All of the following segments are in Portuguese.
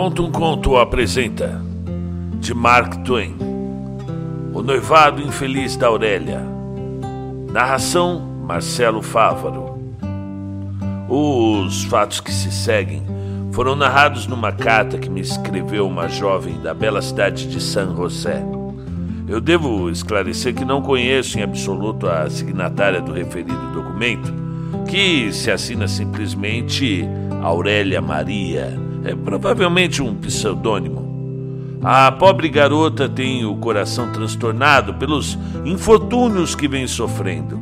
Conta um Conto apresenta de Mark Twain. O Noivado Infeliz da Aurélia. Narração Marcelo Fávaro. Os fatos que se seguem foram narrados numa carta que me escreveu uma jovem da bela cidade de San José. Eu devo esclarecer que não conheço em absoluto a signatária do referido documento, que se assina simplesmente Aurélia Maria é provavelmente um pseudônimo. A pobre garota tem o coração transtornado pelos infortúnios que vem sofrendo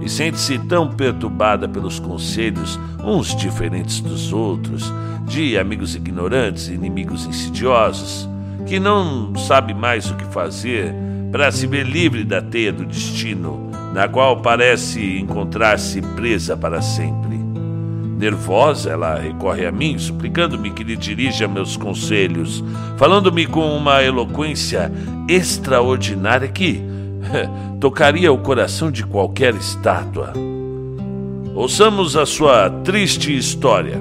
e sente-se tão perturbada pelos conselhos, uns diferentes dos outros, de amigos ignorantes e inimigos insidiosos, que não sabe mais o que fazer para se ver livre da teia do destino, na qual parece encontrar-se presa para sempre. Nervosa, ela recorre a mim, suplicando-me que lhe dirija meus conselhos, falando-me com uma eloquência extraordinária que tocaria o coração de qualquer estátua. Ouçamos a sua triste história.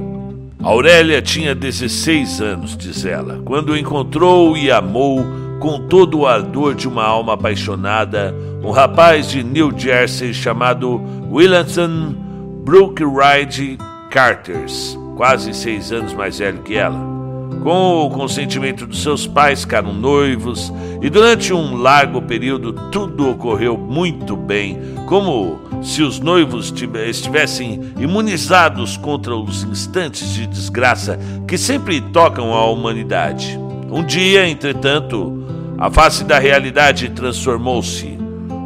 Aurélia tinha 16 anos, diz ela, quando encontrou e amou com todo o ardor de uma alma apaixonada um rapaz de New Jersey chamado Williamson Brookride Carters, quase seis anos mais velho que ela. Com o consentimento dos seus pais, ficaram noivos e durante um largo período tudo ocorreu muito bem, como se os noivos estivessem imunizados contra os instantes de desgraça que sempre tocam a humanidade. Um dia, entretanto, a face da realidade transformou-se.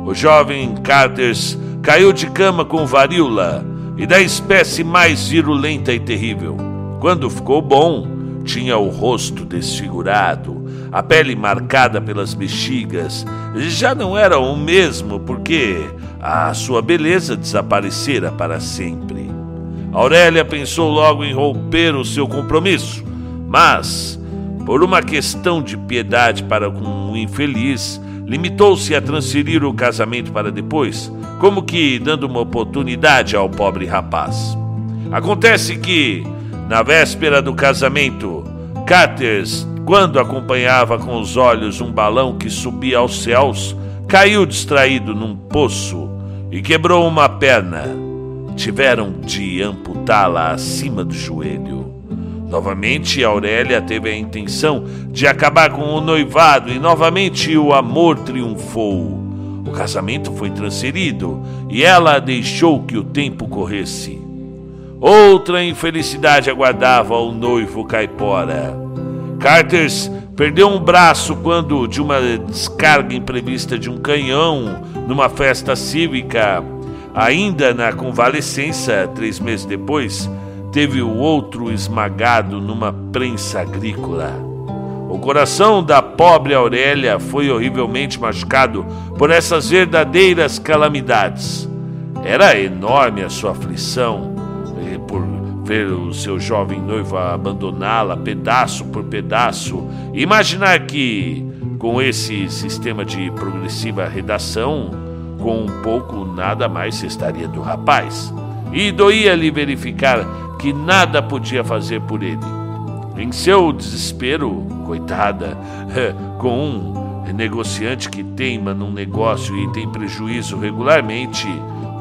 O jovem Carters caiu de cama com varíola e da espécie mais virulenta e terrível. Quando ficou bom, tinha o rosto desfigurado, a pele marcada pelas bexigas. Já não era o mesmo porque a sua beleza desaparecera para sempre. Aurélia pensou logo em romper o seu compromisso, mas, por uma questão de piedade para com o infeliz, limitou-se a transferir o casamento para depois, como que dando uma oportunidade ao pobre rapaz. Acontece que, na véspera do casamento, Caters, quando acompanhava com os olhos um balão que subia aos céus, caiu distraído num poço e quebrou uma perna. Tiveram de amputá-la acima do joelho. Novamente, Aurélia teve a intenção de acabar com o noivado e novamente o amor triunfou. O casamento foi transferido e ela deixou que o tempo corresse. Outra infelicidade aguardava o noivo caipora. Carters perdeu um braço quando, de uma descarga imprevista de um canhão numa festa cívica, ainda na convalescença, três meses depois, teve o outro esmagado numa prensa agrícola. O coração da pobre Aurélia foi horrivelmente machucado por essas verdadeiras calamidades. Era enorme a sua aflição eh, por ver o seu jovem noivo abandoná-la pedaço por pedaço. Imaginar que, com esse sistema de progressiva redação, com um pouco nada mais se estaria do rapaz. E doía-lhe verificar que nada podia fazer por ele. Em seu desespero, coitada, com um negociante que teima num negócio e tem prejuízo regularmente,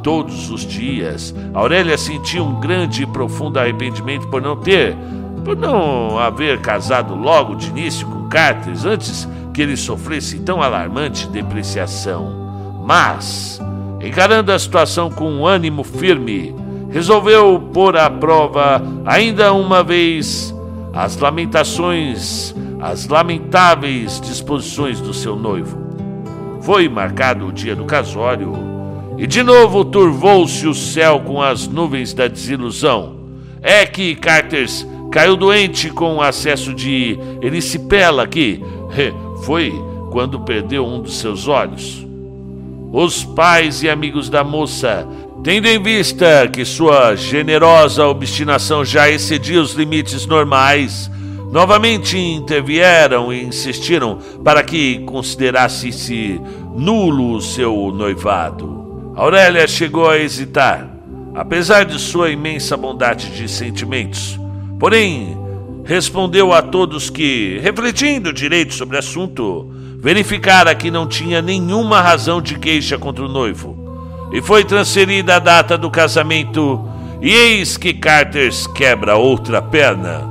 todos os dias, Aurélia sentia um grande e profundo arrependimento por não ter, por não haver casado logo de início com Cartes antes que ele sofresse tão alarmante depreciação. Mas, encarando a situação com um ânimo firme, resolveu pôr à prova ainda uma vez as lamentações, as lamentáveis disposições do seu noivo. Foi marcado o dia do casório e de novo turvou-se o céu com as nuvens da desilusão. É que Carters caiu doente com acesso de erisipela que foi quando perdeu um dos seus olhos. Os pais e amigos da moça Tendo em vista que sua generosa obstinação já excedia os limites normais, novamente intervieram e insistiram para que considerasse-se nulo o seu noivado. Aurélia chegou a hesitar, apesar de sua imensa bondade de sentimentos. Porém, respondeu a todos que, refletindo direito sobre o assunto, verificara que não tinha nenhuma razão de queixa contra o noivo. E foi transferida a data do casamento, e eis que Carters quebra outra perna.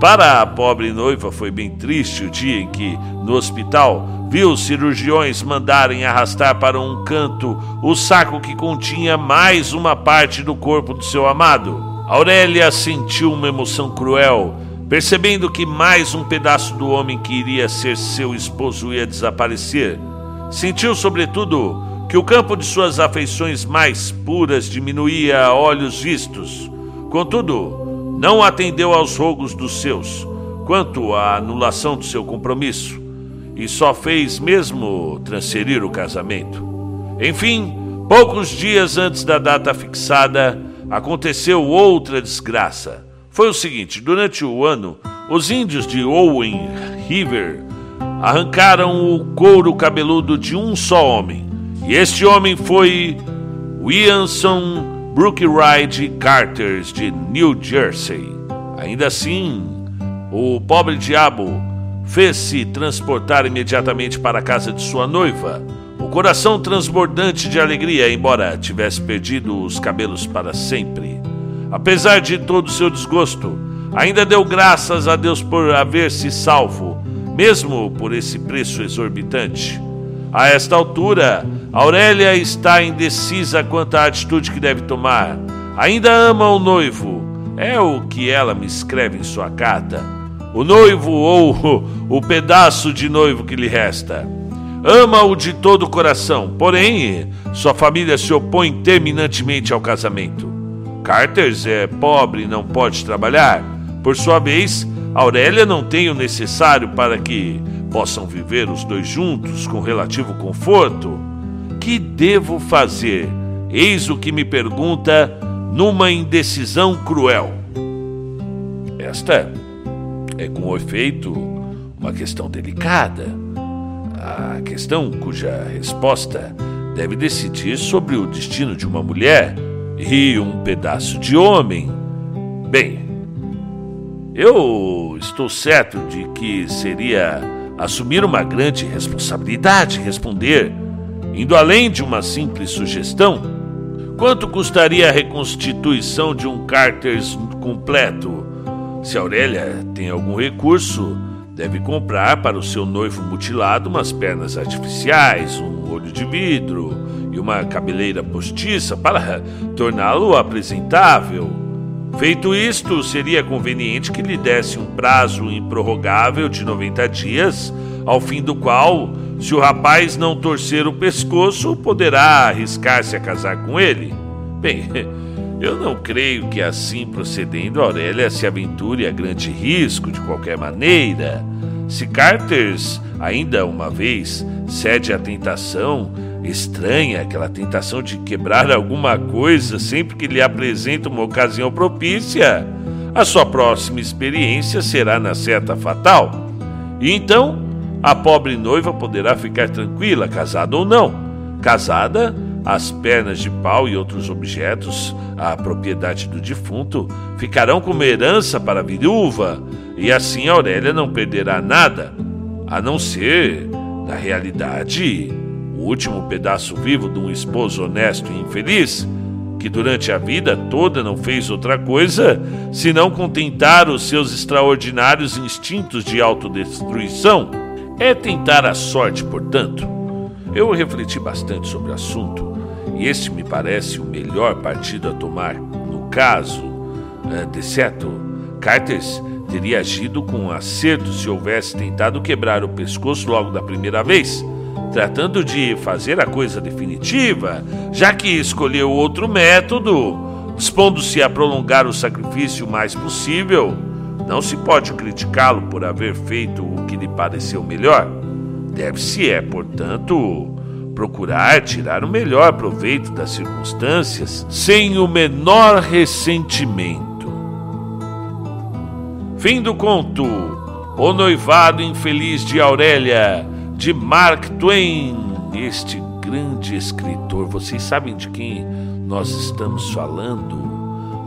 Para a pobre noiva foi bem triste o dia em que, no hospital, viu os cirurgiões mandarem arrastar para um canto o saco que continha mais uma parte do corpo do seu amado. Aurélia sentiu uma emoção cruel percebendo que mais um pedaço do homem que iria ser seu esposo ia desaparecer. Sentiu, sobretudo, que o campo de suas afeições mais puras diminuía a olhos vistos. Contudo, não atendeu aos rogos dos seus, quanto à anulação do seu compromisso, e só fez mesmo transferir o casamento. Enfim, poucos dias antes da data fixada, aconteceu outra desgraça foi o seguinte: durante o ano, os índios de Owen River arrancaram o couro cabeludo de um só homem. E este homem foi Williamson Brookride Carters, de New Jersey. Ainda assim, o pobre diabo fez-se transportar imediatamente para a casa de sua noiva, o coração transbordante de alegria, embora tivesse perdido os cabelos para sempre. Apesar de todo o seu desgosto, ainda deu graças a Deus por haver se salvo, mesmo por esse preço exorbitante. A esta altura, Aurélia está indecisa quanto à atitude que deve tomar. Ainda ama o noivo, é o que ela me escreve em sua carta. O noivo ou o pedaço de noivo que lhe resta. Ama-o de todo o coração, porém, sua família se opõe terminantemente ao casamento. Carters é pobre e não pode trabalhar. Por sua vez, Aurélia não tem o necessário para que possam viver os dois juntos com relativo conforto. Que devo fazer? Eis o que me pergunta numa indecisão cruel. Esta é, com efeito, uma questão delicada. A questão cuja resposta deve decidir sobre o destino de uma mulher e um pedaço de homem. Bem, eu estou certo de que seria assumir uma grande responsabilidade responder, indo além de uma simples sugestão. Quanto custaria a reconstituição de um Carters completo? Se Aurélia tem algum recurso, deve comprar para o seu noivo mutilado umas pernas artificiais, um olho de vidro, e uma cabeleira postiça para torná-lo apresentável. Feito isto, seria conveniente que lhe desse um prazo improrrogável de 90 dias, ao fim do qual, se o rapaz não torcer o pescoço, poderá arriscar-se a casar com ele. Bem, eu não creio que assim procedendo Aurélia se aventure a grande risco de qualquer maneira. Se Carters, ainda uma vez, cede à tentação, estranha aquela tentação de quebrar alguma coisa sempre que lhe apresenta uma ocasião propícia, a sua próxima experiência será na seta fatal. E então, a pobre noiva poderá ficar tranquila, casada ou não. Casada, as pernas de pau e outros objetos, a propriedade do defunto, ficarão como herança para a viúva, e assim Aurélia não perderá nada, a não ser, na realidade, último pedaço vivo de um esposo honesto e infeliz, que durante a vida toda não fez outra coisa senão contentar os seus extraordinários instintos de autodestruição. É tentar a sorte, portanto. Eu refleti bastante sobre o assunto e este me parece o melhor partido a tomar. No caso, eh, de certo, Carters teria agido com acerto se houvesse tentado quebrar o pescoço logo da primeira vez tratando de fazer a coisa definitiva, já que escolheu outro método, dispondo-se a prolongar o sacrifício o mais possível, não se pode criticá-lo por haver feito o que lhe pareceu melhor. Deve-se, é, portanto, procurar tirar o melhor proveito das circunstâncias sem o menor ressentimento. Fim do conto. O noivado infeliz de Aurélia de Mark Twain, este grande escritor. Vocês sabem de quem nós estamos falando?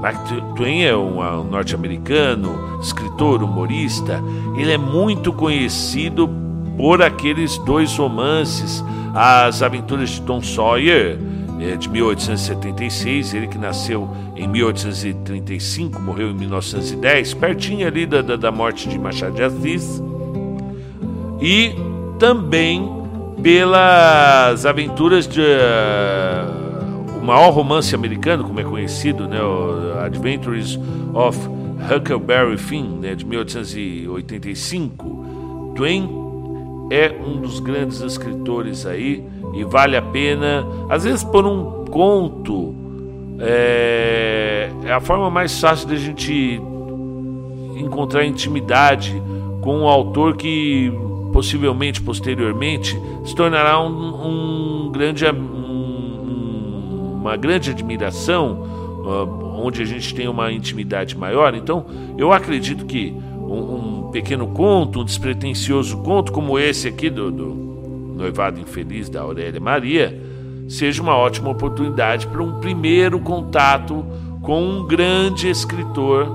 Mark Twain é um norte-americano, escritor, humorista. Ele é muito conhecido por aqueles dois romances, As Aventuras de Tom Sawyer, é, de 1876, ele que nasceu em 1835, morreu em 1910, pertinho ali da, da morte de Machado de Assis, e também pelas aventuras de uh, o maior romance americano, como é conhecido, né, o Adventures of Huckleberry Finn, né, de 1885. Twain é um dos grandes escritores aí e vale a pena, às vezes por um conto é, é a forma mais fácil de a gente encontrar intimidade com um autor que possivelmente posteriormente se tornará um, um grande um, uma grande admiração uh, onde a gente tem uma intimidade maior. Então eu acredito que um, um, pequeno conto um despretensioso conto como esse aqui do, do noivado infeliz da Aurélia Maria seja uma ótima oportunidade para um primeiro contato com um grande escritor.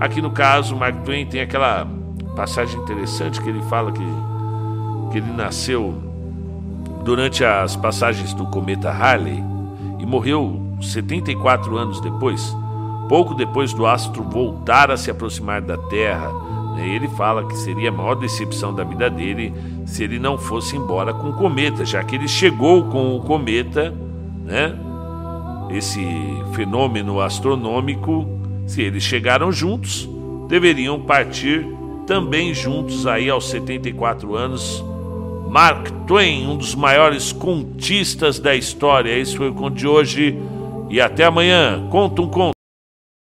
Aqui no caso Mark Twain tem aquela passagem interessante que ele fala que que ele nasceu durante as passagens do cometa Halley e morreu 74 anos depois, pouco depois do astro voltar a se aproximar da Terra. Né, ele fala que seria a maior decepção da vida dele se ele não fosse embora com o cometa, já que ele chegou com o cometa, né? Esse fenômeno astronômico, se eles chegaram juntos, deveriam partir também juntos aí aos 74 anos Mark Twain, um dos maiores contistas da história. Esse foi o conto de hoje e até amanhã. Conta um conto.